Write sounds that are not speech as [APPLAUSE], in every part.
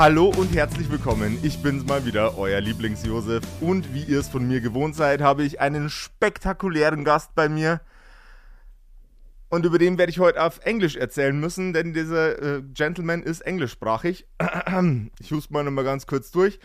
Hallo und herzlich willkommen. Ich bin's mal wieder, euer Lieblings-Josef. Und wie ihr es von mir gewohnt seid, habe ich einen spektakulären Gast bei mir. Und über den werde ich heute auf Englisch erzählen müssen, denn dieser äh, Gentleman ist englischsprachig. [CLEARS THROAT] Ich huste mal nochmal ganz kurz durch.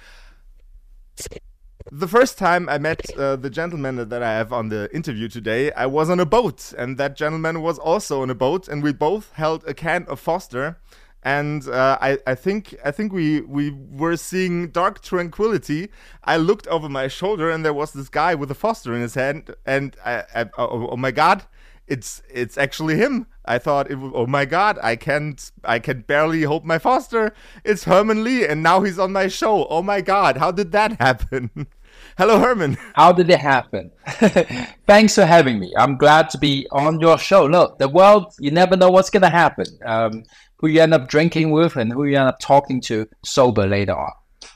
The first time I met uh, the gentleman that I have on the interview today, I was on a boat, and that gentleman was also on a boat, and we both held a can of Foster. And uh, I, I think I think we we were seeing Dark Tranquillity. I looked over my shoulder and there was this guy with a Foster in his hand, and I, I oh, oh, my god, it's it's actually him. I thought, it, oh my god, I can't I can barely hold my Foster. It's Herman Li, and now he's on my show. Oh my god, how did that happen? [LAUGHS] Hello, Herman. How did it happen? [LAUGHS] Thanks for having me. I'm glad to be on your show. Look, the world, you never know what's going to happen. Um, who you end up drinking with and who you end up talking to sober later on.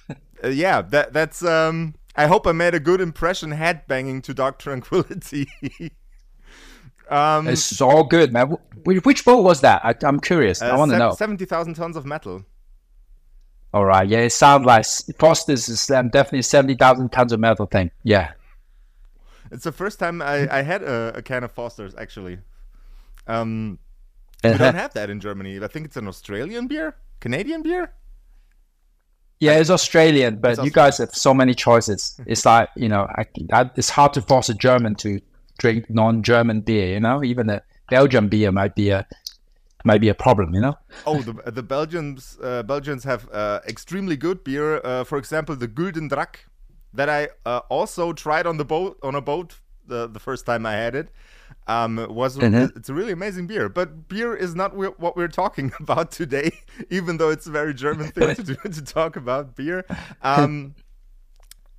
[LAUGHS] uh, yeah, that that's. Um, I hope I made a good impression headbanging to Dark Tranquillity. [LAUGHS] um, it's all good, man. Which boat was that? I, am curious. Uh, I want to know. Seventy thousand tons of metal. All right. Yeah, it sounds like Foster's is um, definitely seventy thousand tons of metal thing. Yeah. It's the first time I, I had a, a can of Foster's actually. Um, we don't have that in Germany. I think it's an Australian beer, Canadian beer. Yeah, it's Australian, but it's you guys have so many choices. [LAUGHS] It's like you know, I, I, it's hard to force a German to drink non-German beer. You know, even a Belgian beer might be a might be a problem. You know. Oh, the the Belgians uh, Belgians have uh, extremely good beer. Uh, for example, the Gulden Draak that I uh, also tried on the boat on a boat the the first time I had it um, was mm-hmm. it's a really amazing beer. But beer is not what we're talking [LAUGHS] about today, even though it's a very German thing to do to talk about beer. Um,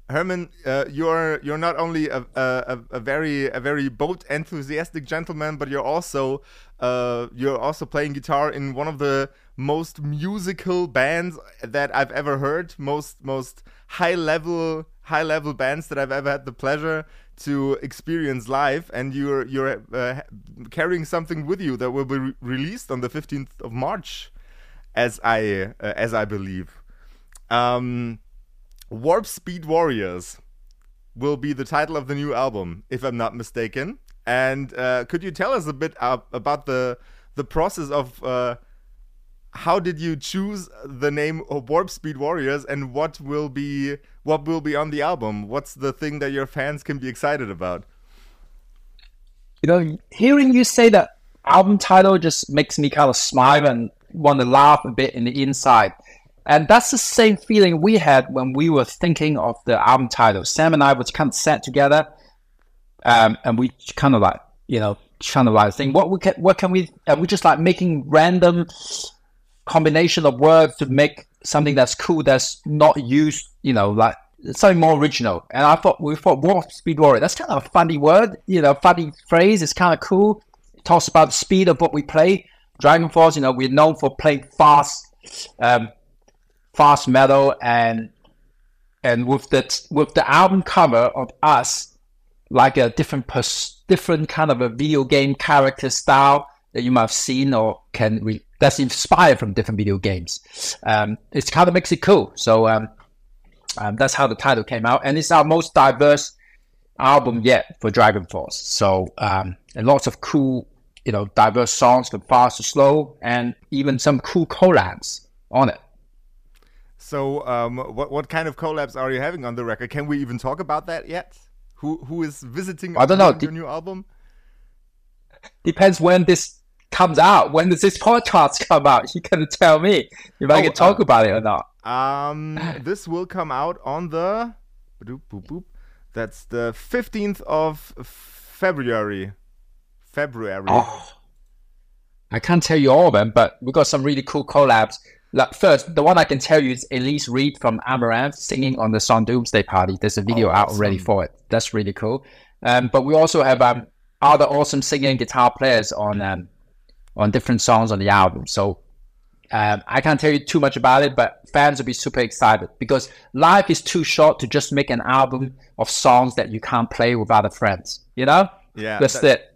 Herman, uh, you're you're not only a, a, a, very a very boat enthusiastic gentleman, but you're also uh, you're also playing guitar in one of the most musical bands that I've ever heard. Most most high level high level bands that I've ever had the pleasure to experience live, and you're you're uh, carrying something with you that will be re released on the 15th of March, as I uh, as I believe. Um, Warp Speed Warriors will be the title of the new album, if I'm not mistaken. And uh, could you tell us a bit about the the process of uh, how did you choose the name Warp Speed Warriors and what will be what will be on the album? What's the thing that your fans can be excited about? You know, hearing you say that album title just makes me kind of smile and want to laugh a bit in the inside. And that's the same feeling we had when we were thinking of the album title. Sam and I was kind of sat together, um, and we kind of like, you know, kind of like think, what we can, what can we? And we just like making random combination of words to make something that's cool that's not used, you know, like something more original. And I thought we thought Warp Speed Warrior. That's kind of a funny word, you know, funny phrase. It's kind of cool. It talks about the speed of what we play. Dragon Force, you know, we're known for playing fast, um, fast metal, and and with the with the album cover of us, like a different pers- different kind of a video game character style that you might have seen or can re- that's inspired from different video games. Um, it kind of makes it cool. So um, um, that's how the title came out, and it's our most diverse album yet for Dragon Force. So um, and lots of cool, you know, diverse songs from fast to slow, and even some cool collabs on it. So, um, what what kind of collabs are you having on the record? Can we even talk about that yet? Who who is visiting? I don't know. Your new album depends when this comes out? When does this podcast [LAUGHS] come out? You can tell me if I oh, can talk uh, about it or not. Um, this will come out on the boop, boop, boop. That's the fifteenth of February. February. Oh, I can't tell you all of them, but we got some really cool collabs. Like first, the one I can tell you is Elize Ryd from Amaranthe singing on the song Doomsday Party. There's a video Oh, out already awesome. for it. That's really cool. Um, but we also have um, other awesome singing guitar players on um, on different songs on the album. So um, I can't tell you too much about it, but fans will be super excited because life is too short to just make an album of songs that you can't play with other friends. You know? Yeah, That's that- it.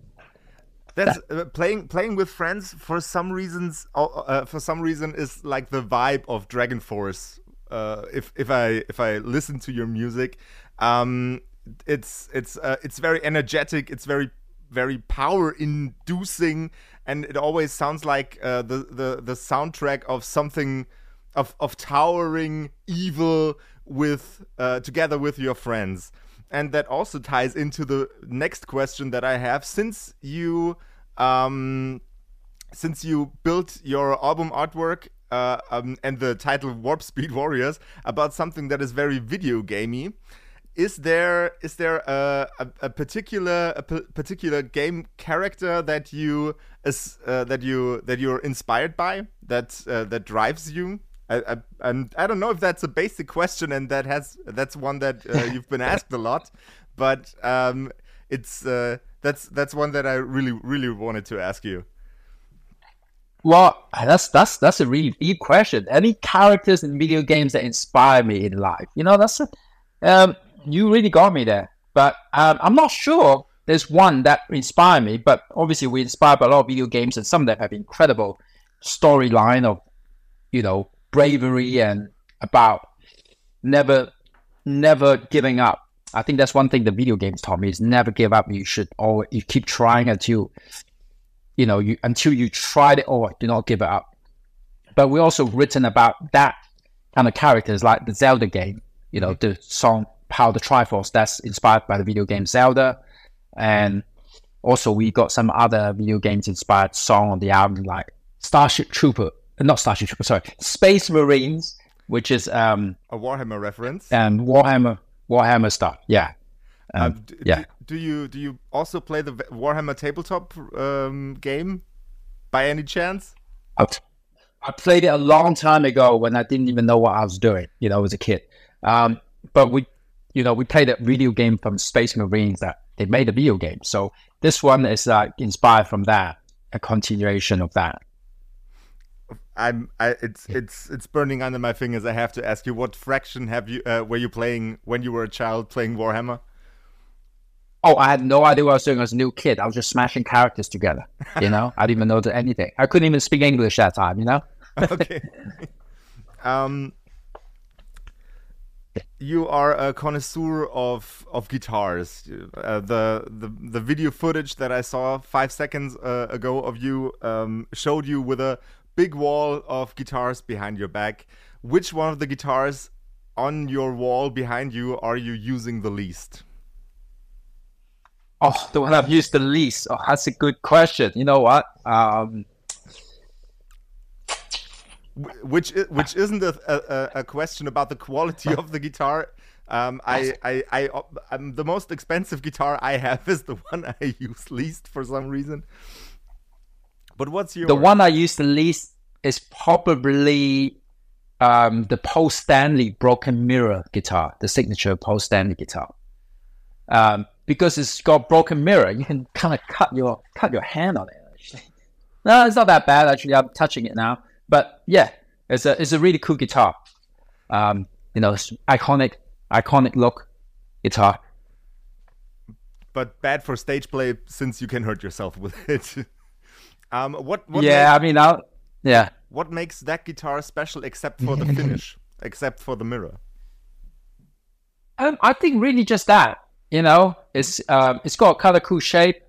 That's uh, playing playing with friends for some reasons. Uh, uh, for some reason, is like the vibe of Dragon Force. Uh, if if I if I listen to your music, um, it's it's uh, it's very energetic. It's very very power inducing, and it always sounds like uh, the the the soundtrack of something of of towering evil with uh, together with your friends and that also ties into the next question that I have. Since you, um, since you built your album artwork uh, um, and the title Warp Speed Warriors about something that is very video gamey, is there is there a, a, a particular a p- particular game character that you is, uh, that you that you're inspired by that uh, that drives you? I, I, and I don't know if that's a basic question, and that has that's one that uh, [LAUGHS] you've been asked a lot, but um, it's uh, that's that's one that I really really wanted to ask you. Well, that's that's that's a really deep question. Any characters in video games that inspire me in life? You know, that's a, um, you really got me there. But um, I'm not sure there's one that inspired me. But obviously, we inspired by a lot of video games, and some of them have incredible storyline of, you know, bravery and about never never giving up. I think that's one thing the video games taught me is never give up. You should always you keep trying until you know you until you tried it or do not give it up. But we also written about that kind of characters like the Zelda game. You know the song "Power the Triforce" that's inspired by the video game Zelda, and also we got some other video games inspired song on the album like Starship Trooper, uh, not Starship Trooper, sorry, Space Marines, which is um A Warhammer reference. and Warhammer Warhammer stuff. Yeah. Um, Um, d- yeah. Do, do you do you also play the Warhammer tabletop um, game by any chance? I, I played it a long time ago when I didn't even know what I was doing, you know, as a kid. Um, but we, you know, we played a video game from Space Marines that they made a video game. So this one is uh, inspired from that, a continuation of that. I'm I, it's it's it's burning under my fingers. I have to ask you, what fraction have you uh, were you playing when you were a child playing Warhammer? Oh, I had no idea what I was doing as a new kid. I was just smashing characters together, you know? I didn't even know anything. I couldn't even speak English at that time, you know? [LAUGHS] okay. [LAUGHS] um, you are a connoisseur of of guitars. Uh, the the the video footage that I saw five seconds uh, ago of you um, showed you with a big wall of guitars behind your back. Which one of the guitars on your wall behind you are you using the least? Oh, the one I've used the least. Oh, that's a good question. You know what? Um, which which isn't a, a, a question about the quality of the guitar. Um, I, I, I, um, the most expensive guitar I have is the one I use least for some reason. But what's your the one I use the least is probably um, the Paul Stanley Broken Mirror guitar, the signature Paul Stanley guitar. Um, because it's got broken mirror, you can kind of cut your cut your hand on it. Actually, [LAUGHS] no, it's not that bad. Actually, I'm touching it now. But yeah, it's a it's a really cool guitar. Um, you know, it's iconic iconic look guitar. but bad for stage play since you can hurt yourself with [LAUGHS] it. um, what what yeah, makes, I mean, I yeah. what makes that guitar special except for the [LAUGHS] finish, except for the mirror? Um, I think really just that. You know, it's um, it's got kind of cool shape.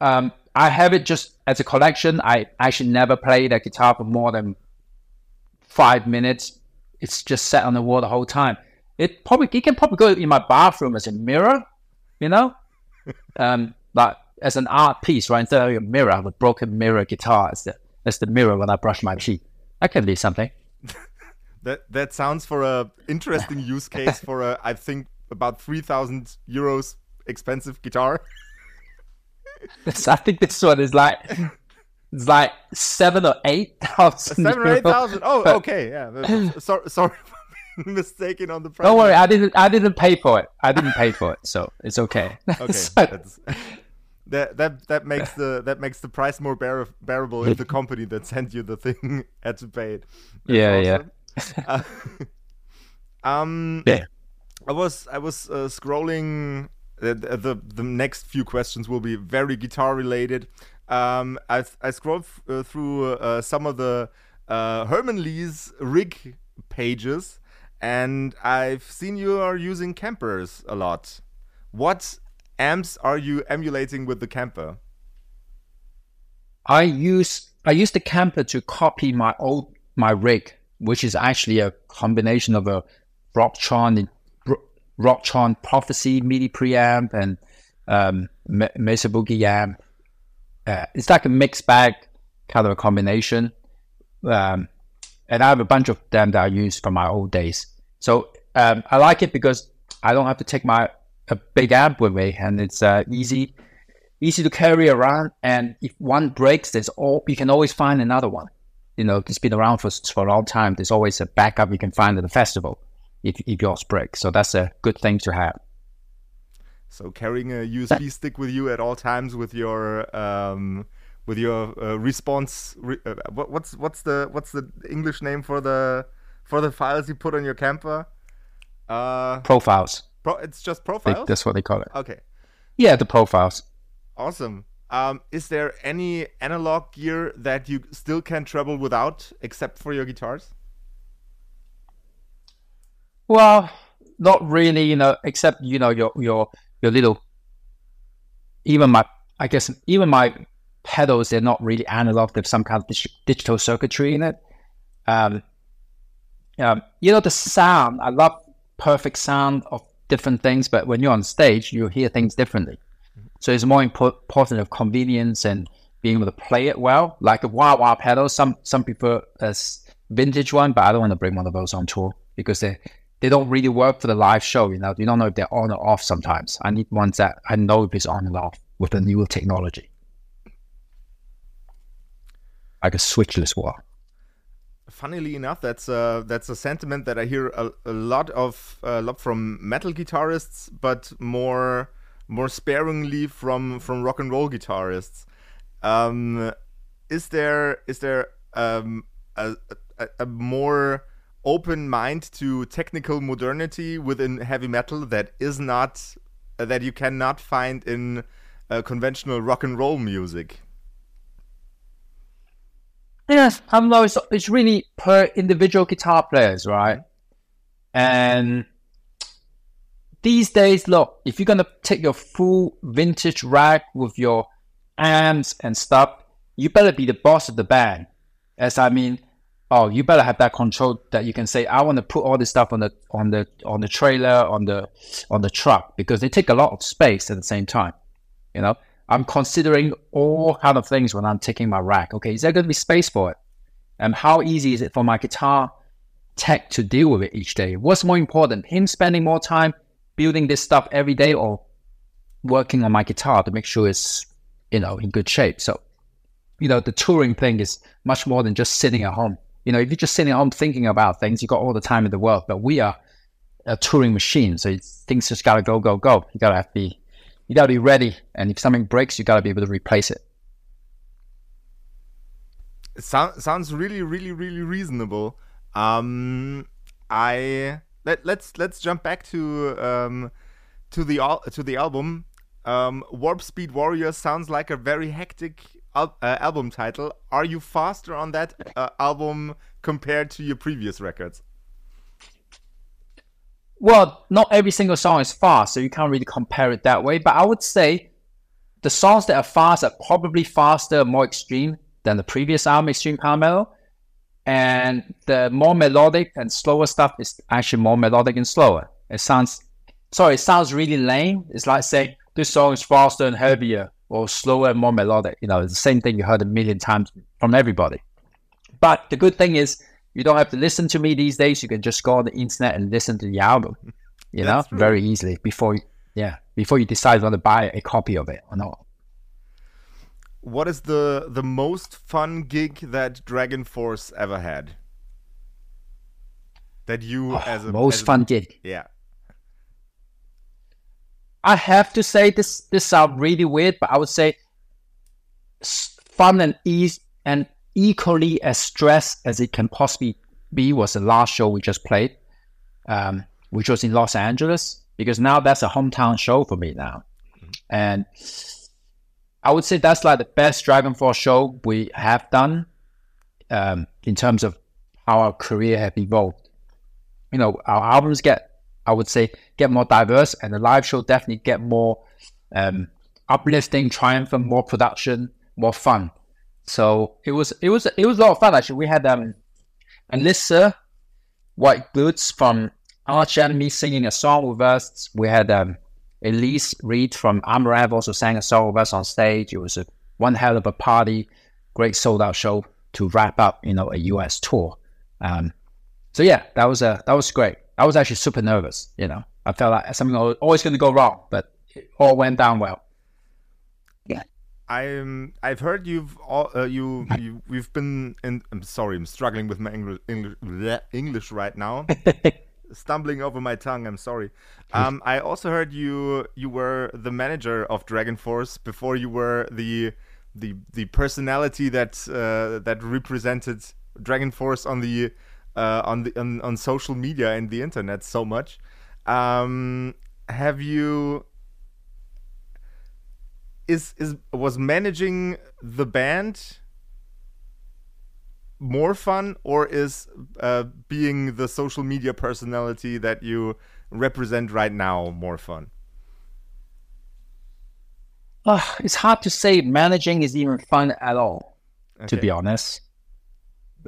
Um, I have it just as a collection. I actually never play the guitar for more than five minutes. It's just set on the wall the whole time. It probably it can probably go in my bathroom as a mirror. You know, [LAUGHS] um, like as an art piece, right? Instead of a mirror, I have a broken mirror guitar as the as the mirror when I brush my teeth. That can be something. [LAUGHS] That that sounds for a interesting use case for a I think about three thousand euros expensive guitar. I think this one is like it's like seven or eight thousand. Seven or eight thousand. Oh, okay, yeah. Sorry, [LAUGHS] sorry, mistaken on the price. Don't worry, I didn't. I didn't pay for it. I didn't pay for it, so it's okay. [LAUGHS] Okay, so, that that that makes the that makes the price more bear, bearable if the [LAUGHS] company that sent you the thing had to pay it. That's yeah, awesome. yeah. uh, um, yeah. I was I was uh, scrolling. The, the the next few questions will be very guitar related. Um, I I scrolled uh, through uh, some of the uh, Herman Li's rig pages, and I've seen you are using Kempers a lot. What amps are you emulating with the Kemper? I use I use the camper to copy my old my rig, which is actually a combination of a Rocktron Rocktron Prophecy MIDI preamp and um, Mesa Boogie amp. Uh, it's like a mixed bag kind of a combination. Um, and I have a bunch of them that I use from my old days. So um, I like it because I don't have to take my a big amp with me, and it's uh, easy easy to carry around. And if one breaks, there's all you can always find another one. You know, it's been around for for a long time. There's always a backup you can find at the festival if if yours breaks. So that's a good thing to have. So carrying a USB stick with you at all times with your um, with your uh, response. Re uh, what, what's what's the what's the English name for the for the files you put on your Kemper? Uh, profiles. Pro it's just profiles. They, that's what they call it. Okay. Yeah, the profiles. Awesome. Um, is there any analog gear that you still can travel without, except for your guitars? Well, not really. You know, except you know your your your little. Even my, I guess, even my pedals, they're not really analog. There's some kind of dig digital circuitry in it. Um, um, you know, the sound, I love perfect sound of different things, but when you're on stage, you hear things differently. So it's more important of convenience and being able to play it well. Like a wah wah pedal, some some prefer a vintage one, but I don't want to bring one of those on tour because they they don't really work for the live show. You know, you don't know if they're on or off. Sometimes I need ones that I know if it's on and off with the newer technology like a switchless wah. Funnily enough, that's uh, that's a sentiment that I hear a, a lot of a lot from metal guitarists, but more more sparingly from from rock and roll guitarists. Um, is there is there um, a, a, a more open mind to technical modernity within heavy metal that is not uh, that you cannot find in uh, conventional rock and roll music? Yes, I know it's, it's really per individual guitar players, right? And these days, look, if you're gonna take your full vintage rack with your amps and stuff, you better be the boss of the band. As I mean, oh, you better have that control that you can say, I want to put all this stuff on the on the on the trailer, on the on the truck, because they take a lot of space at the same time. You know, I'm considering all kind of things when I'm taking my rack. Okay, is there going to be space for it? And how easy is it for my guitar tech to deal with it each day? What's more important, him spending more time building this stuff every day or working on my guitar to make sure it's, you know, in good shape? So, you know, the touring thing is much more than just sitting at home. You know, if you're just sitting at home thinking about things, you've got all the time in the world. But we are a touring machine, so things just gotta go, go, go. You gotta be you got to be ready. And if something breaks, you got to be able to replace it. it sound, sounds really, really, really reasonable. Um, I let let's let's jump back to um, to the to the album. Um, Warp Speed Warrior sounds like a very hectic al uh, album title. Are you faster on that uh, album compared to your previous records? Well, not every single song is fast, so you can't really compare it that way. But I would say the songs that are fast are probably faster, more extreme than the previous album, Extreme Power Metal. And the more melodic and slower stuff is actually more melodic and slower. It sounds, sorry, it sounds really lame. It's like saying this song is faster and heavier or slower and more melodic. You know, it's the same thing you heard a million times from everybody. But the good thing is, you don't have to listen to me these days. You can just go on the internet and listen to the album, you know, very easily before, you, yeah, before you decide whether to buy a copy of it or not. what is the the most fun gig that Dragon Force ever had? That you oh, as a most as fun a, gig. Yeah. I have to say this this sounds really weird, but I would say fun and ease and equally as stressed as it can possibly be was the last show we just played, um, which was in Los Angeles, because now that's a hometown show for me now. Mm-hmm. And I would say that's like the best Dragon Force show we have done um, in terms of how our career have evolved. You know, our albums get, I would say, get more diverse, and the live show definitely get more um, uplifting, triumphant, more production, more fun. So it was it was it was a lot of fun actually. We had um Alyssa White Boots from Arch Enemy singing a song with us. We had um Elize Ryd from Amaranthe also sang a song with us on stage. It was a one hell of a party, great sold out show to wrap up, you know, a US tour. Um, so yeah, that was a that was great. I was actually super nervous. You know, I felt like something was always going to go wrong, but it all went down well. Yeah. I'm. I've heard you've all, uh, you you we've been in. I'm sorry, I'm struggling with my English English, English right now. [LAUGHS] Stumbling over my tongue. I'm sorry. [LAUGHS] Um, I also heard you you were the manager of Dragon Force before you were the the the personality that uh, that represented Dragon Force on the uh, on the on, on social media and the internet so much. Um, have you is is was managing the band more fun or is uh, being the social media personality that you represent right now more fun uh, it's hard to say managing is even fun at all okay. to be honest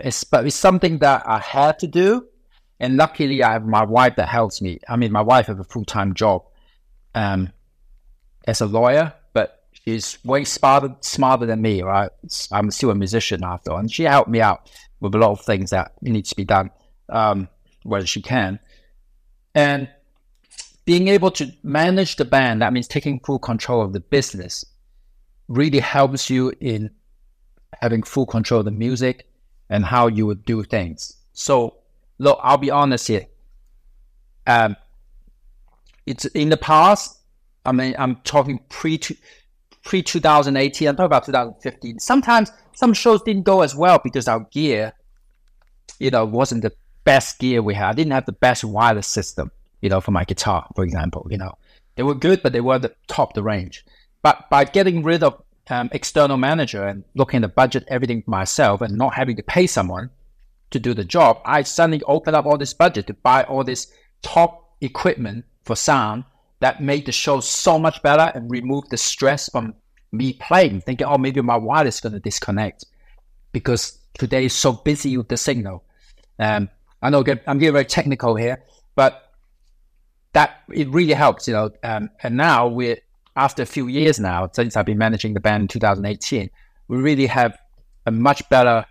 it's but it's something that i had to do and luckily i have my wife that helps me i mean my wife has a full-time job um, as a lawyer but she's way smarter smarter than me, right? I'm still a musician after, all. and she helped me out with a lot of things that needs to be done um, where she can. And being able to manage the band, that means taking full control of the business, really helps you in having full control of the music and how you would do things. So, look, I'll be honest here. Um, it's in the past. I mean, I'm talking pre pre 2018, I'm talking about 2015. Sometimes some shows didn't go as well because our gear, you know, wasn't the best gear we had. I didn't have the best wireless system, you know, for my guitar, for example. You know, they were good, but they weren't the top of the range. But by getting rid of um, external manager and looking at the budget, everything myself, and not having to pay someone to do the job, I suddenly opened up all this budget to buy all this top equipment for sound that made the show so much better and removed the stress from me playing, thinking, oh, maybe my wireless is going to disconnect because today is so busy with the signal. Um, I know I'm getting very technical here, but that it really helps, you know. Um, and now we're after a few years now, since I've been managing the band in 2018, we really have a much better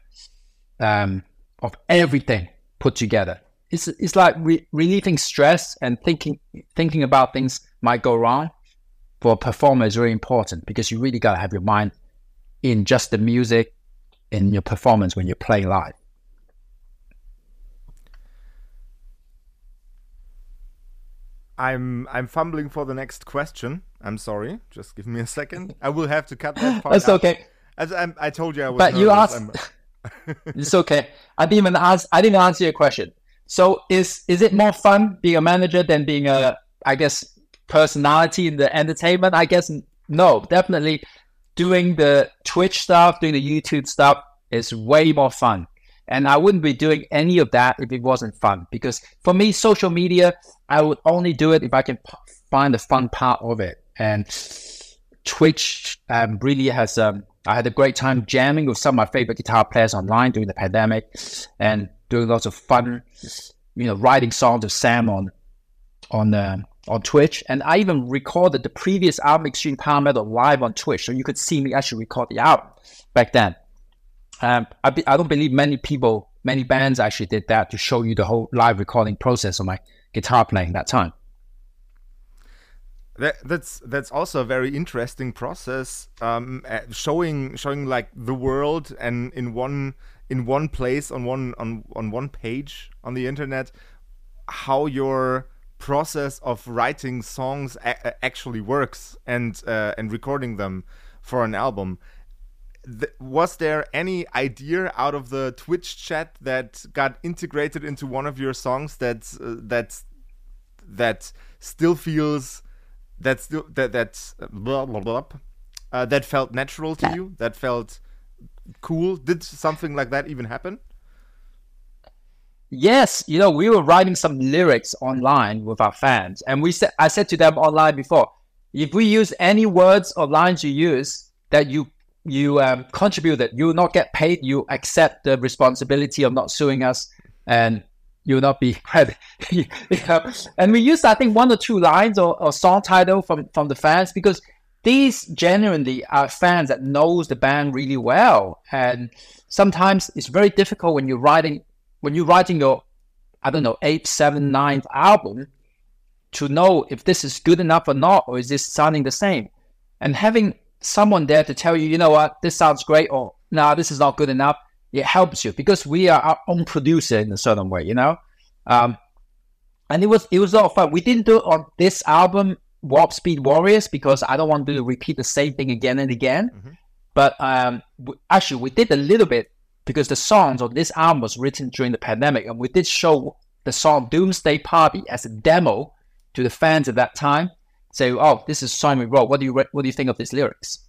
um, of everything put together it's it's like re- relieving stress and thinking thinking about things might go wrong for a performer is really important because you really got to have your mind in just the music in your performance when you're playing live. I'm I'm fumbling for the next question. I'm sorry. Just give me a second. I will have to cut that part. That's out. okay. As i i told you, I was. But nervous. you asked. [LAUGHS] it's okay. I didn't even ask. I didn't answer your question. So is is it more fun being a manager than being a I guess personality in the entertainment? I guess no, definitely doing the Twitch stuff, doing the YouTube stuff is way more fun. And I wouldn't be doing any of that if it wasn't fun. Because for me, social media, I would only do it if I can find the fun part of it. And Twitch um, really has. Um, I had a great time jamming with some of my favorite guitar players online during the pandemic, and doing lots of fun, you know, writing songs of Sam on on uh, on Twitch, and I even recorded the previous album Extreme Power Metal live on Twitch, so you could see me actually record the album back then. Um, I, be, I don't believe many people, many bands actually did that to show you the whole live recording process of my guitar playing that time. That, that's that's also a very interesting process, um, showing showing like the world and in one in one place on one on on one page on the internet how your process of writing songs actually works and uh, and recording them for an album. Th- was there any idea out of the Twitch chat that got integrated into one of your songs that uh, that that still feels that still that that blah, blah, blah, uh, that felt natural to you? That felt cool? Did something like that even happen? Yes, you know, we were writing some lyrics online with our fans, and we said, I said to them online before, if we use any words or lines you use that you you um, contributed, you will not get paid. You accept the responsibility of not suing us, and you will not be [LAUGHS] credited. yeah. And we used, I think, one or two lines or, or song title from from the fans because these genuinely are fans that knows the band really well, and sometimes it's very difficult when you're writing when you're writing your I don't know eighth, seventh, ninth album to know if this is good enough or not, or is this sounding the same, and having someone there to tell you, you know what, this sounds great, or no, nah, this is not good enough. It helps you because we are our own producer in a certain way, you know. Um, and it was it was a lot of fun. We didn't do it on this album, Warp Speed Warriors, because I don't want to repeat the same thing again and again. Mm-hmm. But um, actually, we did a little bit because the songs on this album was written during the pandemic, and we did show the song "Doomsday Party" as a demo to the fans at that time. Say, "Oh, this is Simon wrote. What do you re- what do you think of these lyrics?"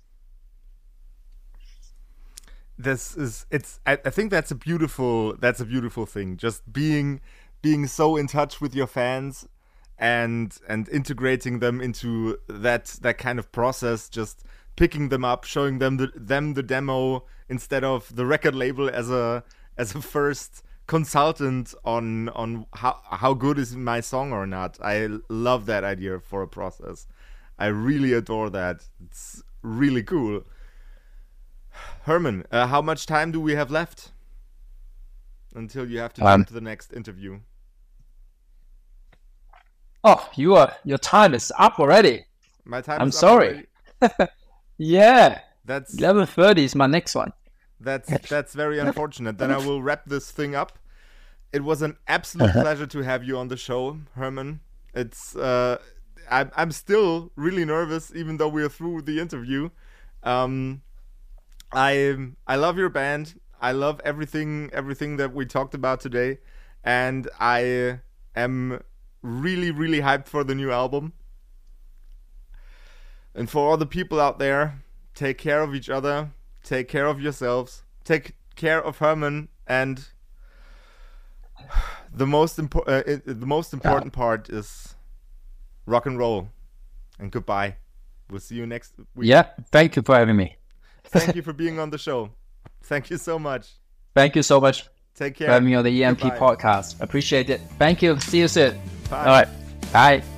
This is it's. I, I think that's a beautiful that's a beautiful thing. Just being being so in touch with your fans and and integrating them into that that kind of process just picking them up showing them the them the demo instead of the record label as a as a first consultant on on how how good is my song or not i love that idea for a process i really adore that it's really cool herman uh, how much time do we have left until you have to um, jump to the next interview Oh, you are your time is up already. My time. I'm sorry. [LAUGHS] yeah. That's eleven thirty is my next one. That's that's very unfortunate. then I will wrap this thing up. It was an absolute uh-huh. pleasure to have you on the show, Herman. It's uh, I'm I'm still really nervous, even though we're through the interview. Um, I I love your band. I love everything everything that we talked about today, and I am really, really hyped for the new album. And for all the people out there, take care of each other, take care of yourselves, take care of Herman, and the most important uh, the most important part is rock and roll. And goodbye. We'll see you next week. Yeah, thank you for having me. thank you [LAUGHS] for being on the show. Thank you so much. Thank you so much. Take care. For having me on the EMP Goodbye. podcast. Appreciate it. Thank you. See you soon. Bye. All right. Bye.